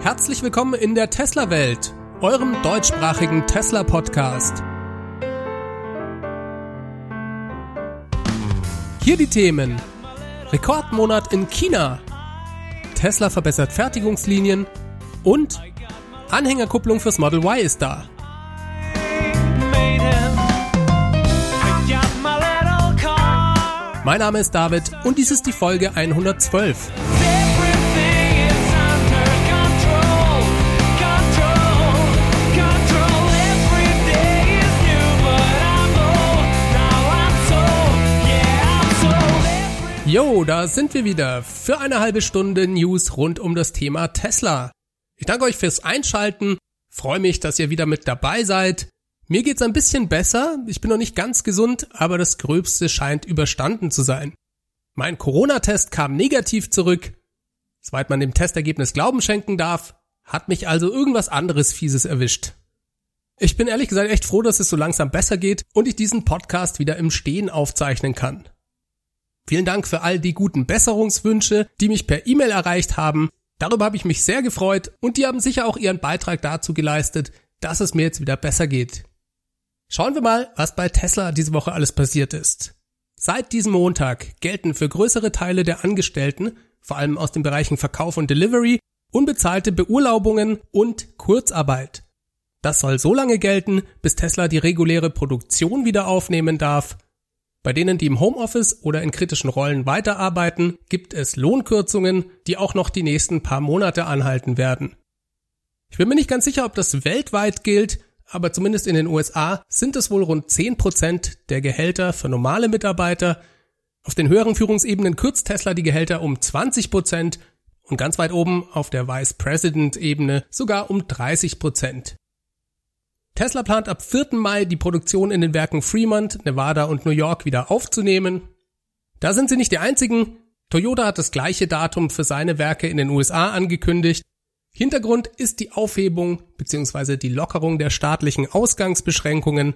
Herzlich willkommen in der Tesla-Welt, eurem deutschsprachigen Tesla-Podcast. Hier die Themen. Rekordmonat in China. Tesla verbessert Fertigungslinien und Anhängerkupplung fürs Model Y ist da. Mein Name ist David und dies ist die Folge 112. Jo, da sind wir wieder für eine halbe Stunde News rund um das Thema Tesla. Ich danke euch fürs Einschalten, freue mich, dass ihr wieder mit dabei seid. Mir geht's ein bisschen besser, ich bin noch nicht ganz gesund, aber das Gröbste scheint überstanden zu sein. Mein Corona-Test kam negativ zurück. Soweit man dem Testergebnis Glauben schenken darf, hat mich also irgendwas anderes Fieses erwischt. Ich bin ehrlich gesagt echt froh, dass es so langsam besser geht und ich diesen Podcast wieder im Stehen aufzeichnen kann. Vielen Dank für all die guten Besserungswünsche, die mich per E-Mail erreicht haben. Darüber habe ich mich sehr gefreut und die haben sicher auch ihren Beitrag dazu geleistet, dass es mir jetzt wieder besser geht. Schauen wir mal, was bei Tesla diese Woche alles passiert ist. Seit diesem Montag gelten für größere Teile der Angestellten, vor allem aus den Bereichen Verkauf und Delivery, unbezahlte Beurlaubungen und Kurzarbeit. Das soll so lange gelten, bis Tesla die reguläre Produktion wieder aufnehmen darf bei denen, die im Homeoffice oder in kritischen Rollen weiterarbeiten, gibt es Lohnkürzungen, die auch noch die nächsten paar Monate anhalten werden. Ich bin mir nicht ganz sicher, ob das weltweit gilt, aber zumindest in den USA sind es wohl rund 10% der Gehälter für normale Mitarbeiter. Auf den höheren Führungsebenen kürzt Tesla die Gehälter um 20% und ganz weit oben auf der Vice President Ebene sogar um 30%. Tesla plant ab 4. Mai die Produktion in den Werken Fremont, Nevada und New York wieder aufzunehmen. Da sind sie nicht die einzigen. Toyota hat das gleiche Datum für seine Werke in den USA angekündigt. Hintergrund ist die Aufhebung bzw. die Lockerung der staatlichen Ausgangsbeschränkungen.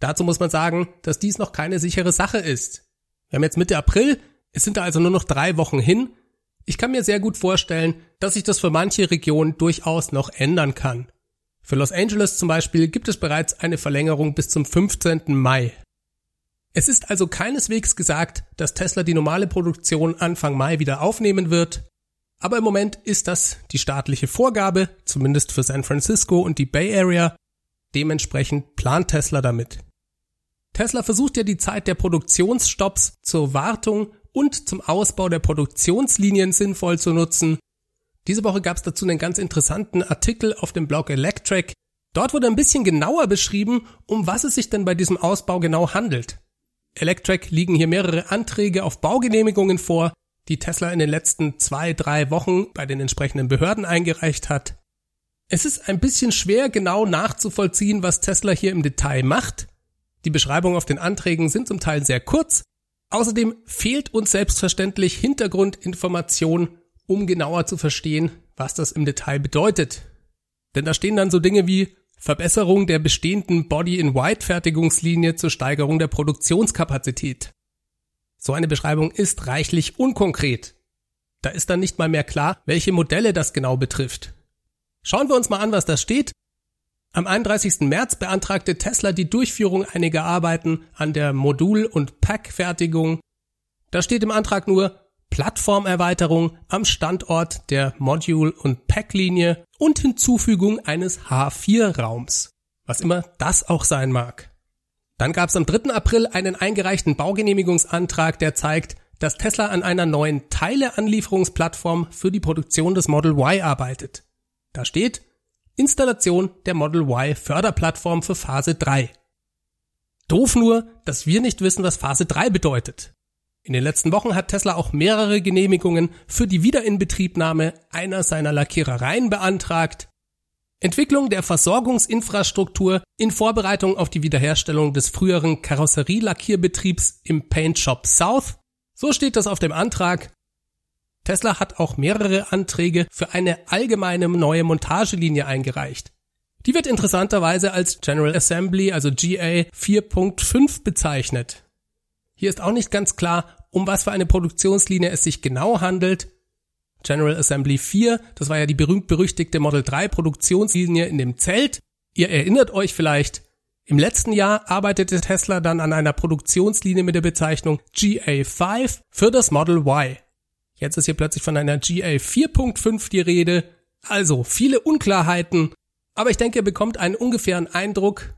Dazu muss man sagen, dass dies noch keine sichere Sache ist. Wir haben jetzt Mitte April, es sind da also nur noch drei Wochen hin. Ich kann mir sehr gut vorstellen, dass sich das für manche Regionen durchaus noch ändern kann. Für Los Angeles zum Beispiel gibt es bereits eine Verlängerung bis zum 15. Mai. Es ist also keineswegs gesagt, dass Tesla die normale Produktion Anfang Mai wieder aufnehmen wird, aber im Moment ist das die staatliche Vorgabe, zumindest für San Francisco und die Bay Area. Dementsprechend plant Tesla damit. Tesla versucht ja die Zeit der Produktionsstopps zur Wartung und zum Ausbau der Produktionslinien sinnvoll zu nutzen diese Woche gab es dazu einen ganz interessanten Artikel auf dem Blog Electric. Dort wurde ein bisschen genauer beschrieben, um was es sich denn bei diesem Ausbau genau handelt. Electric liegen hier mehrere Anträge auf Baugenehmigungen vor, die Tesla in den letzten zwei, drei Wochen bei den entsprechenden Behörden eingereicht hat. Es ist ein bisschen schwer genau nachzuvollziehen, was Tesla hier im Detail macht. Die Beschreibungen auf den Anträgen sind zum Teil sehr kurz. Außerdem fehlt uns selbstverständlich Hintergrundinformation um genauer zu verstehen, was das im Detail bedeutet. Denn da stehen dann so Dinge wie Verbesserung der bestehenden Body-in-White-Fertigungslinie zur Steigerung der Produktionskapazität. So eine Beschreibung ist reichlich unkonkret. Da ist dann nicht mal mehr klar, welche Modelle das genau betrifft. Schauen wir uns mal an, was da steht. Am 31. März beantragte Tesla die Durchführung einiger Arbeiten an der Modul- und Pack-Fertigung. Da steht im Antrag nur Plattformerweiterung am Standort der Module- und Pack-Linie und Hinzufügung eines H4-Raums, was immer das auch sein mag. Dann gab es am 3. April einen eingereichten Baugenehmigungsantrag, der zeigt, dass Tesla an einer neuen Teileanlieferungsplattform für die Produktion des Model Y arbeitet. Da steht Installation der Model Y Förderplattform für Phase 3. Doof nur, dass wir nicht wissen, was Phase 3 bedeutet. In den letzten Wochen hat Tesla auch mehrere Genehmigungen für die Wiederinbetriebnahme einer seiner Lackierereien beantragt. Entwicklung der Versorgungsinfrastruktur in Vorbereitung auf die Wiederherstellung des früheren Karosserielackierbetriebs im Paint Shop South. So steht das auf dem Antrag. Tesla hat auch mehrere Anträge für eine allgemeine neue Montagelinie eingereicht. Die wird interessanterweise als General Assembly, also GA 4.5 bezeichnet. Hier ist auch nicht ganz klar, um was für eine Produktionslinie es sich genau handelt. General Assembly 4, das war ja die berühmt-berüchtigte Model 3 Produktionslinie in dem Zelt. Ihr erinnert euch vielleicht, im letzten Jahr arbeitete Tesla dann an einer Produktionslinie mit der Bezeichnung GA5 für das Model Y. Jetzt ist hier plötzlich von einer GA 4.5 die Rede. Also viele Unklarheiten, aber ich denke, ihr bekommt einen ungefähren Eindruck.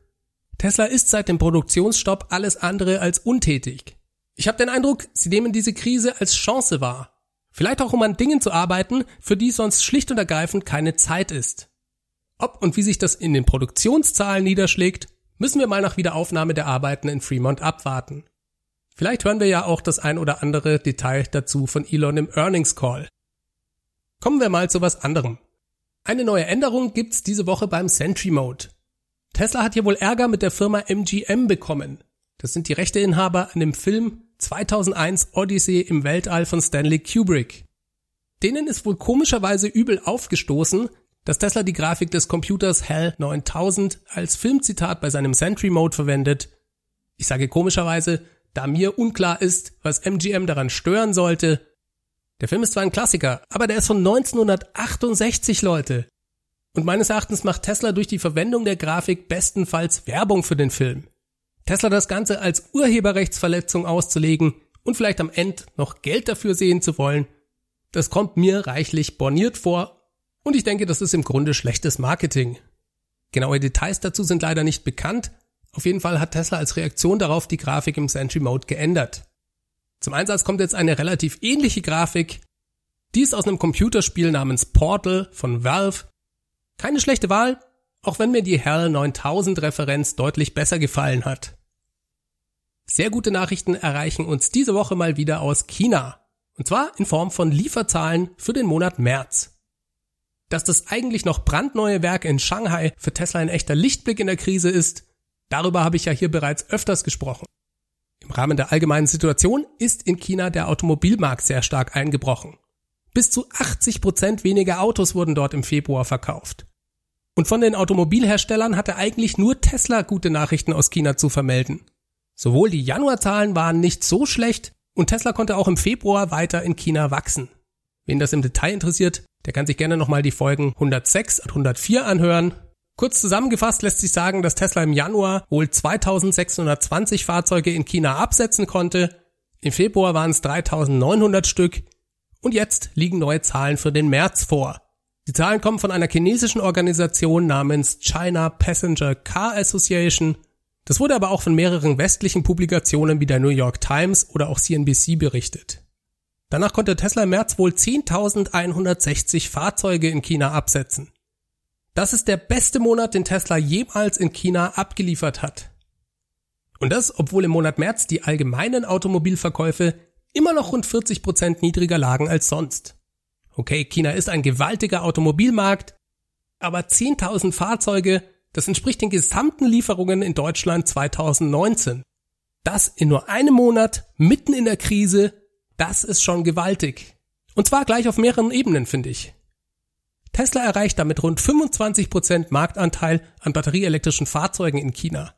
Tesla ist seit dem Produktionsstopp alles andere als untätig. Ich habe den Eindruck, sie nehmen diese Krise als Chance wahr. Vielleicht auch, um an Dingen zu arbeiten, für die sonst schlicht und ergreifend keine Zeit ist. Ob und wie sich das in den Produktionszahlen niederschlägt, müssen wir mal nach Wiederaufnahme der Arbeiten in Fremont abwarten. Vielleicht hören wir ja auch das ein oder andere Detail dazu von Elon im Earnings Call. Kommen wir mal zu was anderem. Eine neue Änderung gibt's diese Woche beim Sentry Mode. Tesla hat hier wohl Ärger mit der Firma MGM bekommen. Das sind die Rechteinhaber an dem Film 2001 Odyssey im Weltall von Stanley Kubrick. Denen ist wohl komischerweise übel aufgestoßen, dass Tesla die Grafik des Computers HAL 9000 als Filmzitat bei seinem Sentry Mode verwendet. Ich sage komischerweise, da mir unklar ist, was MGM daran stören sollte. Der Film ist zwar ein Klassiker, aber der ist von 1968, Leute. Und meines Erachtens macht Tesla durch die Verwendung der Grafik bestenfalls Werbung für den Film. Tesla das Ganze als Urheberrechtsverletzung auszulegen und vielleicht am Ende noch Geld dafür sehen zu wollen, das kommt mir reichlich borniert vor und ich denke, das ist im Grunde schlechtes Marketing. Genaue Details dazu sind leider nicht bekannt. Auf jeden Fall hat Tesla als Reaktion darauf die Grafik im Sentry Mode geändert. Zum Einsatz kommt jetzt eine relativ ähnliche Grafik. Die ist aus einem Computerspiel namens Portal von Valve. Keine schlechte Wahl, auch wenn mir die HAL 9000 Referenz deutlich besser gefallen hat. Sehr gute Nachrichten erreichen uns diese Woche mal wieder aus China. Und zwar in Form von Lieferzahlen für den Monat März dass das eigentlich noch brandneue Werk in Shanghai für Tesla ein echter Lichtblick in der Krise ist, darüber habe ich ja hier bereits öfters gesprochen. Im Rahmen der allgemeinen Situation ist in China der Automobilmarkt sehr stark eingebrochen. Bis zu 80 Prozent weniger Autos wurden dort im Februar verkauft. Und von den Automobilherstellern hatte eigentlich nur Tesla gute Nachrichten aus China zu vermelden. Sowohl die Januarzahlen waren nicht so schlecht und Tesla konnte auch im Februar weiter in China wachsen. Wen das im Detail interessiert, der kann sich gerne nochmal die Folgen 106 und 104 anhören. Kurz zusammengefasst lässt sich sagen, dass Tesla im Januar wohl 2620 Fahrzeuge in China absetzen konnte. Im Februar waren es 3900 Stück. Und jetzt liegen neue Zahlen für den März vor. Die Zahlen kommen von einer chinesischen Organisation namens China Passenger Car Association. Das wurde aber auch von mehreren westlichen Publikationen wie der New York Times oder auch CNBC berichtet. Danach konnte Tesla im März wohl 10.160 Fahrzeuge in China absetzen. Das ist der beste Monat, den Tesla jemals in China abgeliefert hat. Und das, obwohl im Monat März die allgemeinen Automobilverkäufe immer noch rund 40 Prozent niedriger lagen als sonst. Okay, China ist ein gewaltiger Automobilmarkt, aber 10.000 Fahrzeuge, das entspricht den gesamten Lieferungen in Deutschland 2019. Das in nur einem Monat, mitten in der Krise, das ist schon gewaltig. Und zwar gleich auf mehreren Ebenen, finde ich. Tesla erreicht damit rund 25% Marktanteil an batterieelektrischen Fahrzeugen in China.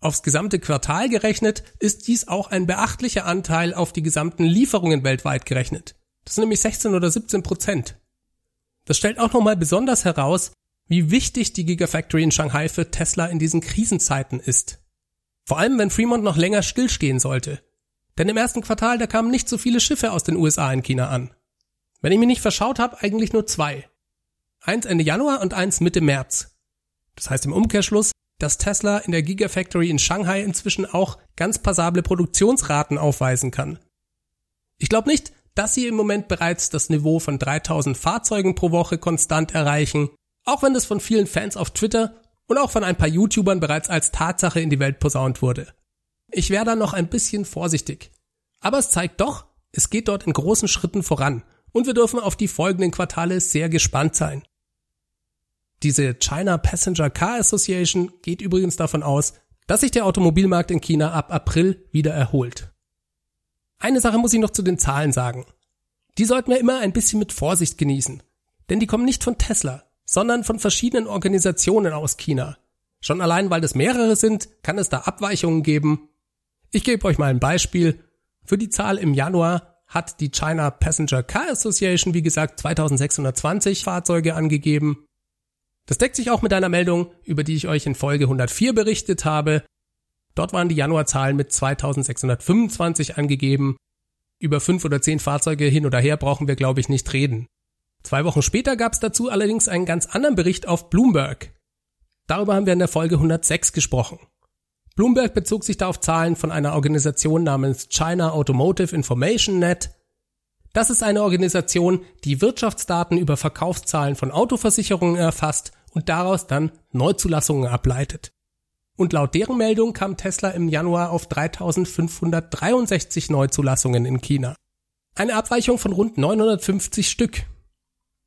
Aufs gesamte Quartal gerechnet ist dies auch ein beachtlicher Anteil auf die gesamten Lieferungen weltweit gerechnet. Das sind nämlich 16 oder 17 Prozent. Das stellt auch nochmal besonders heraus, wie wichtig die Gigafactory in Shanghai für Tesla in diesen Krisenzeiten ist. Vor allem, wenn Fremont noch länger stillstehen sollte. Denn im ersten Quartal, da kamen nicht so viele Schiffe aus den USA in China an. Wenn ich mich nicht verschaut habe, eigentlich nur zwei. Eins Ende Januar und eins Mitte März. Das heißt im Umkehrschluss, dass Tesla in der Gigafactory in Shanghai inzwischen auch ganz passable Produktionsraten aufweisen kann. Ich glaube nicht, dass sie im Moment bereits das Niveau von 3000 Fahrzeugen pro Woche konstant erreichen, auch wenn das von vielen Fans auf Twitter und auch von ein paar YouTubern bereits als Tatsache in die Welt posaunt wurde. Ich wäre da noch ein bisschen vorsichtig. Aber es zeigt doch, es geht dort in großen Schritten voran und wir dürfen auf die folgenden Quartale sehr gespannt sein. Diese China Passenger Car Association geht übrigens davon aus, dass sich der Automobilmarkt in China ab April wieder erholt. Eine Sache muss ich noch zu den Zahlen sagen. Die sollten wir immer ein bisschen mit Vorsicht genießen, denn die kommen nicht von Tesla, sondern von verschiedenen Organisationen aus China. Schon allein, weil das mehrere sind, kann es da Abweichungen geben ich gebe euch mal ein Beispiel. Für die Zahl im Januar hat die China Passenger Car Association, wie gesagt, 2620 Fahrzeuge angegeben. Das deckt sich auch mit einer Meldung, über die ich euch in Folge 104 berichtet habe. Dort waren die Januarzahlen mit 2625 angegeben. Über fünf oder zehn Fahrzeuge hin oder her brauchen wir, glaube ich, nicht reden. Zwei Wochen später gab es dazu allerdings einen ganz anderen Bericht auf Bloomberg. Darüber haben wir in der Folge 106 gesprochen. Bloomberg bezog sich da auf Zahlen von einer Organisation namens China Automotive Information Net. Das ist eine Organisation, die Wirtschaftsdaten über Verkaufszahlen von Autoversicherungen erfasst und daraus dann Neuzulassungen ableitet. Und laut deren Meldung kam Tesla im Januar auf 3563 Neuzulassungen in China. Eine Abweichung von rund 950 Stück.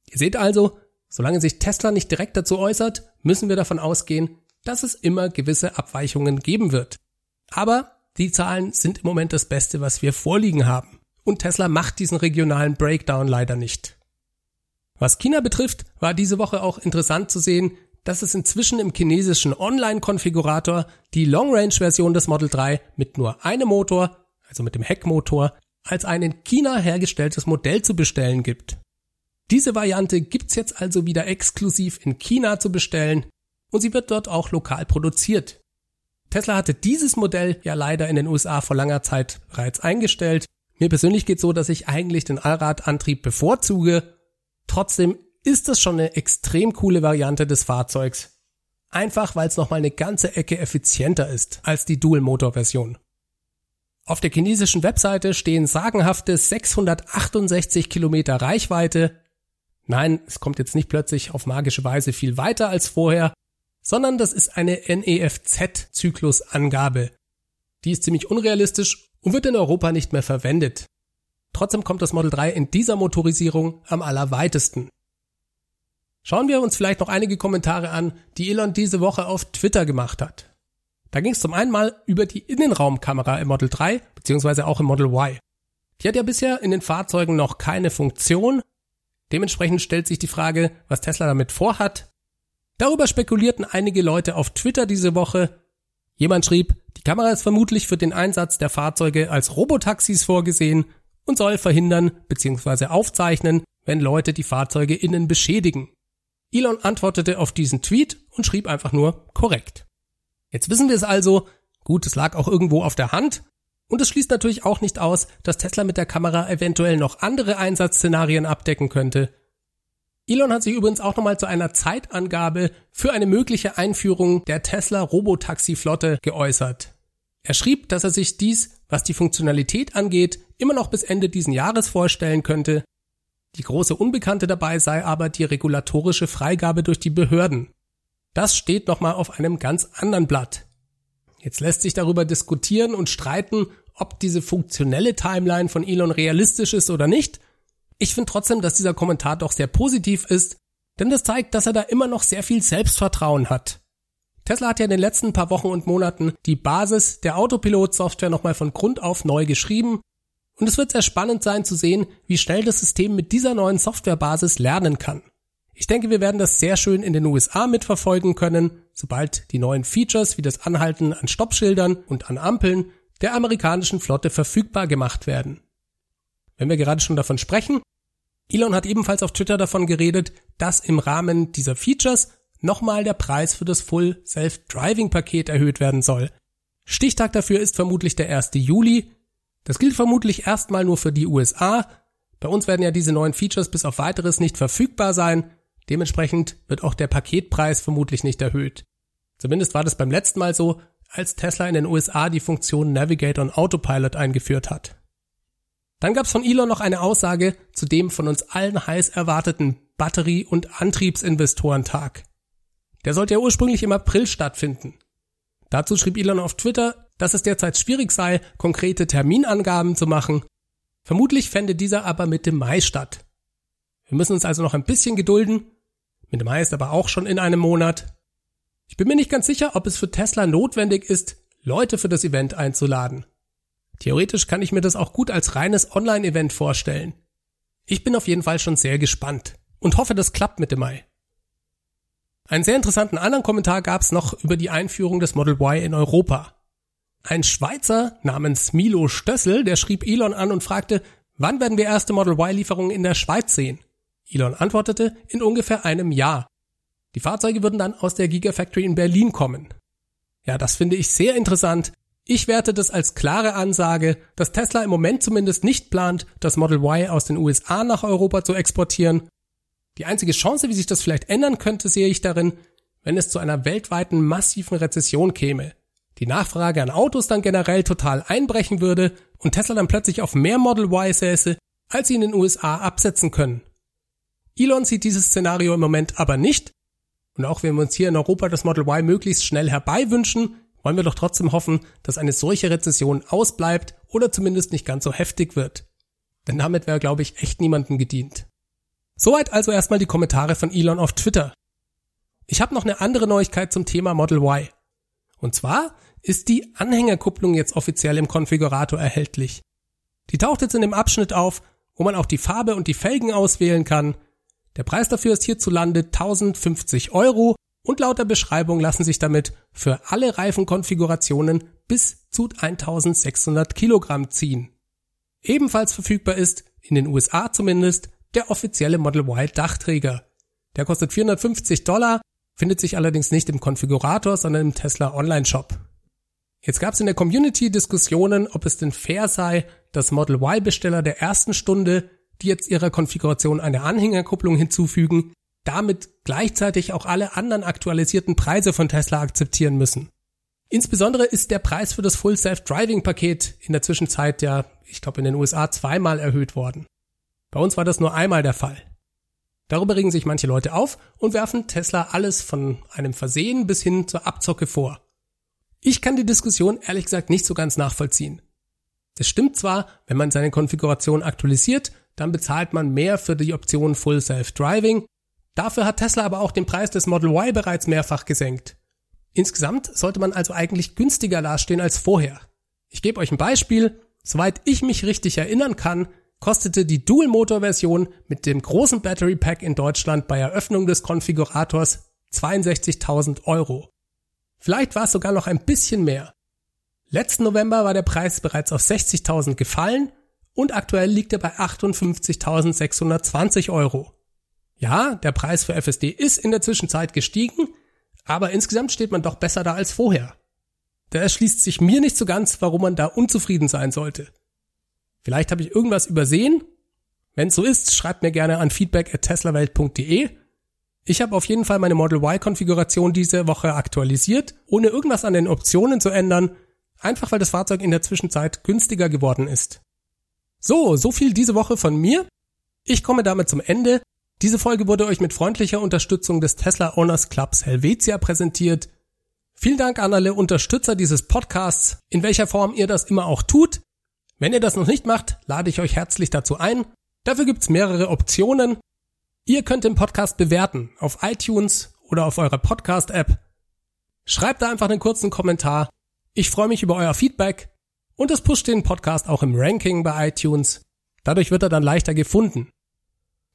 Ihr seht also, solange sich Tesla nicht direkt dazu äußert, müssen wir davon ausgehen, dass es immer gewisse Abweichungen geben wird. Aber die Zahlen sind im Moment das Beste, was wir vorliegen haben. Und Tesla macht diesen regionalen Breakdown leider nicht. Was China betrifft, war diese Woche auch interessant zu sehen, dass es inzwischen im chinesischen Online-Konfigurator die Long-Range-Version des Model 3 mit nur einem Motor, also mit dem Heckmotor, als ein in China hergestelltes Modell zu bestellen gibt. Diese Variante gibt's jetzt also wieder exklusiv in China zu bestellen und sie wird dort auch lokal produziert. Tesla hatte dieses Modell ja leider in den USA vor langer Zeit bereits eingestellt. Mir persönlich geht so, dass ich eigentlich den Allradantrieb bevorzuge. Trotzdem ist das schon eine extrem coole Variante des Fahrzeugs. Einfach weil es nochmal eine ganze Ecke effizienter ist als die Dual-Motor-Version. Auf der chinesischen Webseite stehen sagenhafte 668 Kilometer Reichweite. Nein, es kommt jetzt nicht plötzlich auf magische Weise viel weiter als vorher, sondern das ist eine NEFZ-Zyklusangabe. Die ist ziemlich unrealistisch und wird in Europa nicht mehr verwendet. Trotzdem kommt das Model 3 in dieser Motorisierung am allerweitesten. Schauen wir uns vielleicht noch einige Kommentare an, die Elon diese Woche auf Twitter gemacht hat. Da ging es zum einen mal über die Innenraumkamera im Model 3 beziehungsweise auch im Model Y. Die hat ja bisher in den Fahrzeugen noch keine Funktion. Dementsprechend stellt sich die Frage, was Tesla damit vorhat. Darüber spekulierten einige Leute auf Twitter diese Woche. Jemand schrieb, die Kamera ist vermutlich für den Einsatz der Fahrzeuge als Robotaxis vorgesehen und soll verhindern bzw. aufzeichnen, wenn Leute die Fahrzeuge innen beschädigen. Elon antwortete auf diesen Tweet und schrieb einfach nur korrekt. Jetzt wissen wir es also, gut, es lag auch irgendwo auf der Hand, und es schließt natürlich auch nicht aus, dass Tesla mit der Kamera eventuell noch andere Einsatzszenarien abdecken könnte, Elon hat sich übrigens auch nochmal zu einer Zeitangabe für eine mögliche Einführung der Tesla Robotaxi-Flotte geäußert. Er schrieb, dass er sich dies, was die Funktionalität angeht, immer noch bis Ende diesen Jahres vorstellen könnte. Die große Unbekannte dabei sei aber die regulatorische Freigabe durch die Behörden. Das steht nochmal auf einem ganz anderen Blatt. Jetzt lässt sich darüber diskutieren und streiten, ob diese funktionelle Timeline von Elon realistisch ist oder nicht, ich finde trotzdem, dass dieser Kommentar doch sehr positiv ist, denn das zeigt, dass er da immer noch sehr viel Selbstvertrauen hat. Tesla hat ja in den letzten paar Wochen und Monaten die Basis der Autopilot-Software nochmal von Grund auf neu geschrieben und es wird sehr spannend sein zu sehen, wie schnell das System mit dieser neuen Softwarebasis lernen kann. Ich denke, wir werden das sehr schön in den USA mitverfolgen können, sobald die neuen Features wie das Anhalten an Stoppschildern und an Ampeln der amerikanischen Flotte verfügbar gemacht werden. Wenn wir gerade schon davon sprechen, Elon hat ebenfalls auf Twitter davon geredet, dass im Rahmen dieser Features nochmal der Preis für das Full Self-Driving Paket erhöht werden soll. Stichtag dafür ist vermutlich der 1. Juli. Das gilt vermutlich erstmal nur für die USA. Bei uns werden ja diese neuen Features bis auf weiteres nicht verfügbar sein. Dementsprechend wird auch der Paketpreis vermutlich nicht erhöht. Zumindest war das beim letzten Mal so, als Tesla in den USA die Funktion Navigate on Autopilot eingeführt hat. Dann gab es von Elon noch eine Aussage zu dem von uns allen heiß erwarteten Batterie- und Antriebsinvestorentag. Der sollte ja ursprünglich im April stattfinden. Dazu schrieb Elon auf Twitter, dass es derzeit schwierig sei, konkrete Terminangaben zu machen. Vermutlich fände dieser aber Mitte Mai statt. Wir müssen uns also noch ein bisschen gedulden. Mitte Mai ist aber auch schon in einem Monat. Ich bin mir nicht ganz sicher, ob es für Tesla notwendig ist, Leute für das Event einzuladen. Theoretisch kann ich mir das auch gut als reines Online-Event vorstellen. Ich bin auf jeden Fall schon sehr gespannt und hoffe, das klappt Mitte Mai. Einen sehr interessanten anderen Kommentar gab es noch über die Einführung des Model Y in Europa. Ein Schweizer namens Milo Stössel, der schrieb Elon an und fragte, Wann werden wir erste Model Y-Lieferungen in der Schweiz sehen? Elon antwortete, in ungefähr einem Jahr. Die Fahrzeuge würden dann aus der Gigafactory in Berlin kommen. Ja, das finde ich sehr interessant. Ich werte das als klare Ansage, dass Tesla im Moment zumindest nicht plant, das Model Y aus den USA nach Europa zu exportieren. Die einzige Chance, wie sich das vielleicht ändern könnte, sehe ich darin, wenn es zu einer weltweiten massiven Rezession käme. Die Nachfrage an Autos dann generell total einbrechen würde und Tesla dann plötzlich auf mehr Model Y säße, als sie in den USA absetzen können. Elon sieht dieses Szenario im Moment aber nicht. Und auch wenn wir uns hier in Europa das Model Y möglichst schnell herbei wünschen, wollen wir doch trotzdem hoffen, dass eine solche Rezession ausbleibt oder zumindest nicht ganz so heftig wird. Denn damit wäre, glaube ich, echt niemandem gedient. Soweit also erstmal die Kommentare von Elon auf Twitter. Ich habe noch eine andere Neuigkeit zum Thema Model Y. Und zwar ist die Anhängerkupplung jetzt offiziell im Konfigurator erhältlich. Die taucht jetzt in dem Abschnitt auf, wo man auch die Farbe und die Felgen auswählen kann. Der Preis dafür ist hierzulande 1050 Euro und laut der Beschreibung lassen sich damit für alle Reifenkonfigurationen bis zu 1600 Kilogramm ziehen. Ebenfalls verfügbar ist, in den USA zumindest, der offizielle Model Y Dachträger. Der kostet 450 Dollar, findet sich allerdings nicht im Konfigurator, sondern im Tesla Online Shop. Jetzt gab es in der Community Diskussionen, ob es denn fair sei, dass Model Y-Besteller der ersten Stunde, die jetzt ihrer Konfiguration eine Anhängerkupplung hinzufügen, damit gleichzeitig auch alle anderen aktualisierten Preise von Tesla akzeptieren müssen. Insbesondere ist der Preis für das Full Self-Driving Paket in der Zwischenzeit ja, ich glaube in den USA zweimal erhöht worden. Bei uns war das nur einmal der Fall. Darüber regen sich manche Leute auf und werfen Tesla alles von einem Versehen bis hin zur Abzocke vor. Ich kann die Diskussion ehrlich gesagt nicht so ganz nachvollziehen. Das stimmt zwar, wenn man seine Konfiguration aktualisiert, dann bezahlt man mehr für die Option Full Self Driving. Dafür hat Tesla aber auch den Preis des Model Y bereits mehrfach gesenkt. Insgesamt sollte man also eigentlich günstiger dastehen als vorher. Ich gebe euch ein Beispiel. Soweit ich mich richtig erinnern kann, kostete die Dual-Motor-Version mit dem großen Battery Pack in Deutschland bei Eröffnung des Konfigurators 62.000 Euro. Vielleicht war es sogar noch ein bisschen mehr. Letzten November war der Preis bereits auf 60.000 gefallen und aktuell liegt er bei 58.620 Euro. Ja, der Preis für FSD ist in der Zwischenzeit gestiegen, aber insgesamt steht man doch besser da als vorher. Da erschließt sich mir nicht so ganz, warum man da unzufrieden sein sollte. Vielleicht habe ich irgendwas übersehen. Wenn es so ist, schreibt mir gerne an feedback at teslawelt.de ich habe auf jeden Fall meine Model Y-Konfiguration diese Woche aktualisiert, ohne irgendwas an den Optionen zu ändern, einfach weil das Fahrzeug in der Zwischenzeit günstiger geworden ist. So, so viel diese Woche von mir. Ich komme damit zum Ende. Diese Folge wurde euch mit freundlicher Unterstützung des Tesla Owners Clubs Helvetia präsentiert. Vielen Dank an alle Unterstützer dieses Podcasts, in welcher Form ihr das immer auch tut. Wenn ihr das noch nicht macht, lade ich euch herzlich dazu ein. Dafür gibt's mehrere Optionen. Ihr könnt den Podcast bewerten auf iTunes oder auf eurer Podcast-App. Schreibt da einfach einen kurzen Kommentar. Ich freue mich über euer Feedback und es pusht den Podcast auch im Ranking bei iTunes. Dadurch wird er dann leichter gefunden.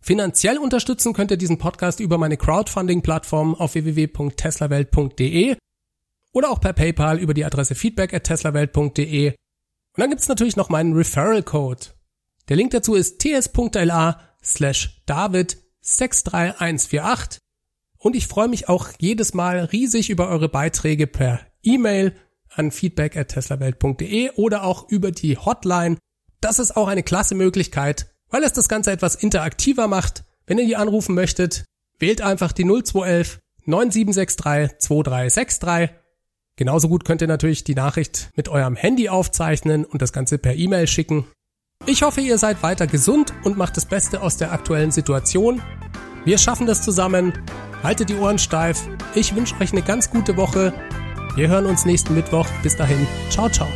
Finanziell unterstützen könnt ihr diesen Podcast über meine Crowdfunding-Plattform auf www.teslawelt.de oder auch per PayPal über die Adresse feedback at teslawelt.de. Und dann gibt's natürlich noch meinen Referral-Code. Der Link dazu ist ts.la slash david 63148 und ich freue mich auch jedes Mal riesig über eure Beiträge per E-Mail an feedback at teslawelt.de oder auch über die Hotline. Das ist auch eine klasse Möglichkeit, weil es das Ganze etwas interaktiver macht. Wenn ihr die anrufen möchtet, wählt einfach die 0211 9763 2363. Genauso gut könnt ihr natürlich die Nachricht mit eurem Handy aufzeichnen und das Ganze per E-Mail schicken. Ich hoffe, ihr seid weiter gesund und macht das Beste aus der aktuellen Situation. Wir schaffen das zusammen. Haltet die Ohren steif. Ich wünsche euch eine ganz gute Woche. Wir hören uns nächsten Mittwoch. Bis dahin. Ciao, ciao.